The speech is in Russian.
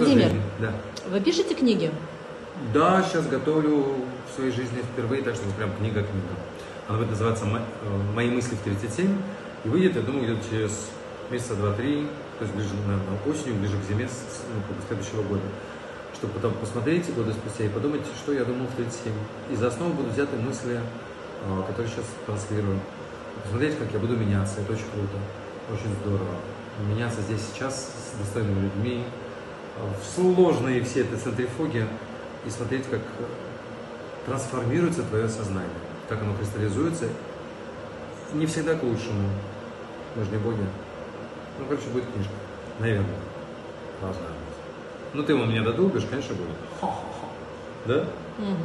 Владимир. Да. Вы пишете книги? Да, сейчас готовлю в своей жизни впервые, так что прям книга-книга. Она будет называться «Мо- э, «Мои мысли в 37» и выйдет, я думаю, где-то через месяца два-три, то есть ближе, наверное, осенью, ближе к зиме ну, следующего года. Чтобы потом посмотреть годы спустя и подумать, что я думал в 37. И за основу будут взяты мысли, э, которые сейчас транслирую. Посмотреть, как я буду меняться, это очень круто, очень здорово. Меняться здесь сейчас с достойными людьми, в сложные все эти центрифуги и смотреть, как трансформируется твое сознание, как оно кристаллизуется. Не всегда к лучшему. Мы же не боги. Ну, короче, будет книжка. Наверное. Должна быть. Ну, ты его мне додолбишь, конечно, будет. Да? Ну,